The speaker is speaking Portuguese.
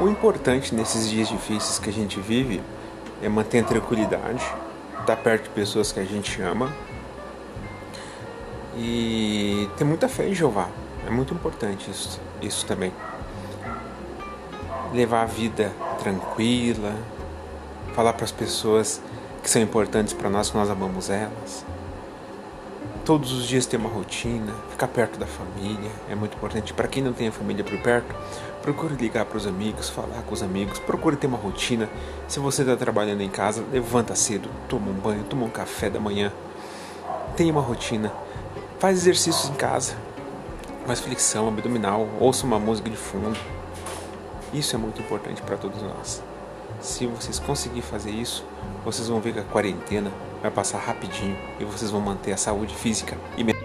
O importante nesses dias difíceis que a gente vive é manter a tranquilidade, estar perto de pessoas que a gente ama e ter muita fé em Jeová. É muito importante isso, isso também. Levar a vida tranquila, falar para as pessoas que são importantes para nós, que nós amamos elas. Todos os dias ter uma rotina, ficar perto da família é muito importante. Para quem não tem a família por perto, procure ligar para os amigos, falar com os amigos, procure ter uma rotina. Se você está trabalhando em casa, levanta cedo, toma um banho, toma um café da manhã. Tenha uma rotina. Faz exercícios em casa, faz flexão abdominal, ouça uma música de fundo. Isso é muito importante para todos nós. Se vocês conseguirem fazer isso, vocês vão ver que a quarentena vai passar rapidinho e vocês vão manter a saúde física e mental.